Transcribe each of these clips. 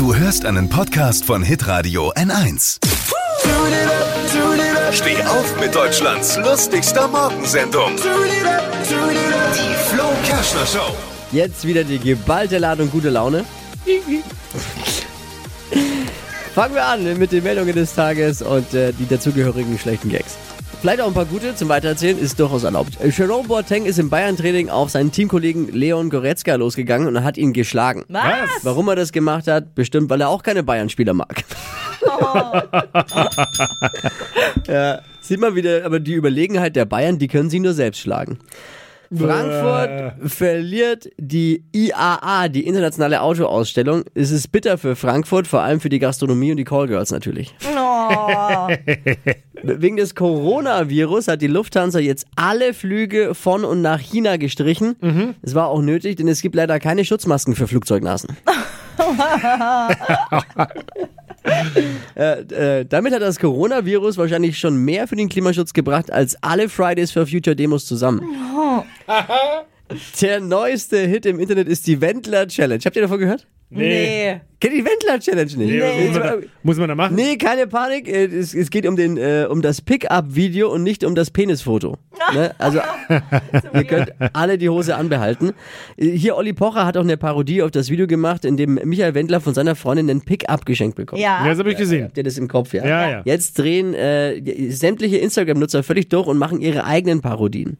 Du hörst einen Podcast von Hitradio N1. Steh auf mit Deutschlands lustigster Morgensendung. Die Flo Kerschner Show. Jetzt wieder die geballte Ladung gute Laune. Fangen wir an mit den Meldungen des Tages und äh, die dazugehörigen schlechten Gags. Vielleicht auch ein paar gute zum Weitererzählen, ist durchaus erlaubt. Jerome Boateng ist im Bayern-Training auf seinen Teamkollegen Leon Goretzka losgegangen und hat ihn geschlagen. Was? Warum er das gemacht hat? Bestimmt, weil er auch keine Bayern-Spieler mag. ja, sieht man wieder, aber die Überlegenheit der Bayern, die können sie nur selbst schlagen. Frankfurt verliert die IAA, die internationale Autoausstellung. Es ist bitter für Frankfurt, vor allem für die Gastronomie und die Callgirls natürlich. Oh. Wegen des Coronavirus hat die Lufthansa jetzt alle Flüge von und nach China gestrichen. Es war auch nötig, denn es gibt leider keine Schutzmasken für Flugzeugnasen. äh, äh, damit hat das Coronavirus wahrscheinlich schon mehr für den Klimaschutz gebracht als alle Fridays for Future Demos zusammen. Der neueste Hit im Internet ist die Wendler Challenge. Habt ihr davon gehört? Nee. Kennt ihr die Wendler Challenge nicht? Nee, muss, man da, muss man da machen? Nee, keine Panik. Äh, Es, es geht um, den, äh, um das Pickup-Video und nicht um das Penisfoto. Ne? Also, ihr könnt alle die Hose anbehalten. Äh, Hier, Olli Pocher hat auch eine Parodie auf das Video gemacht, in dem Michael Wendler von seiner Freundin einen Pickup geschenkt bekommt. Ja. Ja, das habe ich gesehen. Habt ihr das im Kopf, ja? Ja, ja. Jetzt drehen äh, sämtliche Instagram-Nutzer völlig durch und machen ihre eigenen Parodien.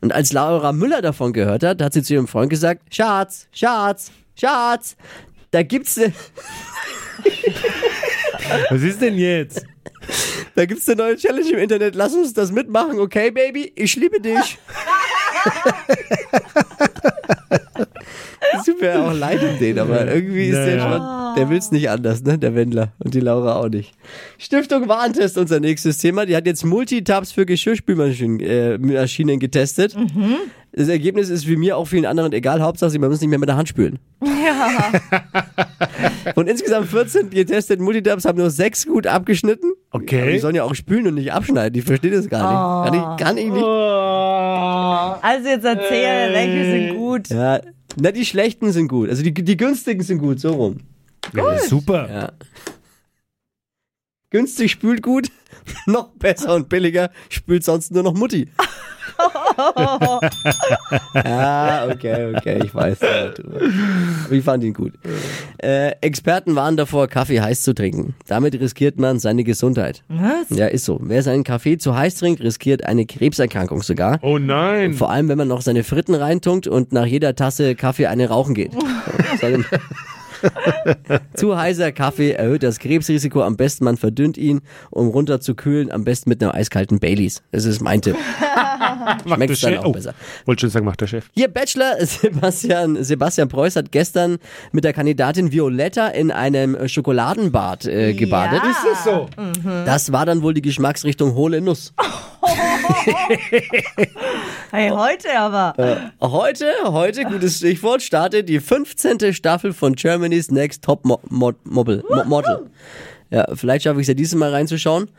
Und als Laura Müller davon gehört hat, hat sie zu ihrem Freund gesagt, Schatz, Schatz, Schatz, da gibt's ne, Was ist denn jetzt? da gibt's eine neue Challenge im Internet, lass uns das mitmachen, okay, Baby? Ich liebe dich. Es tut mir auch leid um den, aber irgendwie ist der Naja. schon, der will's nicht anders, ne, der Wendler. Und die Laura auch nicht. Stiftung Warentest, unser nächstes Thema. Die hat jetzt Multitabs für Geschirrspülmaschinen äh, getestet. Das Ergebnis ist wie mir auch vielen anderen egal. Hauptsache, sie müssen nicht mehr mit der Hand spülen. Ja. Von insgesamt 14 getesteten Multitabs haben nur sechs gut abgeschnitten. Aber die Okay. sollen ja auch spülen und nicht abschneiden. Die verstehen das gar nicht. Kann ich, kann ich nicht. Also jetzt erzähl, welche sind gut. Ja, na, die schlechten sind gut. Also die, die günstigen sind gut, so rum. Ja, super. Ja. Günstig spült gut, noch besser und billiger spült sonst nur noch Mutti. Ja, okay, okay, ich weiß. Aber ich fand ihn gut. Äh, Experten warnen davor, Kaffee heiß zu trinken. Damit riskiert man seine Gesundheit. Was? Ja, ist so. Wer seinen Kaffee zu heiß trinkt, riskiert eine Krebserkrankung sogar. Oh nein. Vor allem, wenn man noch seine Fritten reintunkt und nach jeder Tasse Kaffee eine rauchen geht. Zu heißer Kaffee erhöht das Krebsrisiko. Am besten man verdünnt ihn, um runter zu kühlen. Am besten mit einem eiskalten Baileys. Das ist mein Tipp. Schmeckt's dann auch Oh, besser. wollte schon sagen, macht der Chef. Hier Bachelor Sebastian, Sebastian Preuß hat gestern mit der Kandidatin Violetta in einem Schokoladenbad äh, gebadet. Ja. das so? Das war dann wohl die Geschmacksrichtung hohle Nuss. Hey, heute aber. Heute, heute, gutes Stichwort, startet die 15. Staffel von Germany's Next Top Mo Mo Model. Mo Model. Ja, vielleicht schaffe ich es ja dieses Mal reinzuschauen.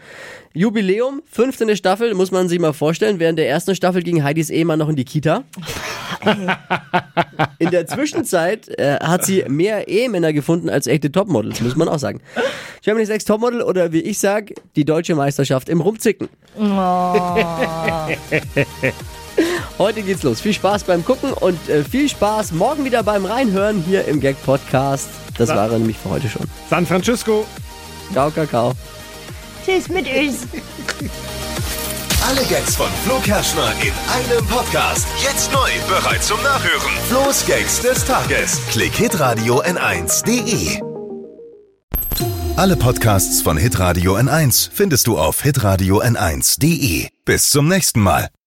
Jubiläum, 15. Staffel, muss man sich mal vorstellen. Während der ersten Staffel ging Heidis Ehemann noch in die Kita. In der Zwischenzeit äh, hat sie mehr Ehemänner gefunden als echte Topmodels, muss man auch sagen. Germany's Next Topmodel oder wie ich sag, die deutsche Meisterschaft im Rumzicken. Heute geht's los. Viel Spaß beim Gucken und äh, viel Spaß morgen wieder beim Reinhören hier im Gag Podcast. Das Ja. war er nämlich für heute schon. San Francisco. Ciao, Kakao. Tschüss mit uns. Alle Gags von Flo Kerschner in einem Podcast. Jetzt neu, bereit zum Nachhören. Flo's Gags des Tages. Klick Hitradio N1.de. Alle Podcasts von Hitradio N1 findest du auf hitradio N1.de. Bis zum nächsten Mal.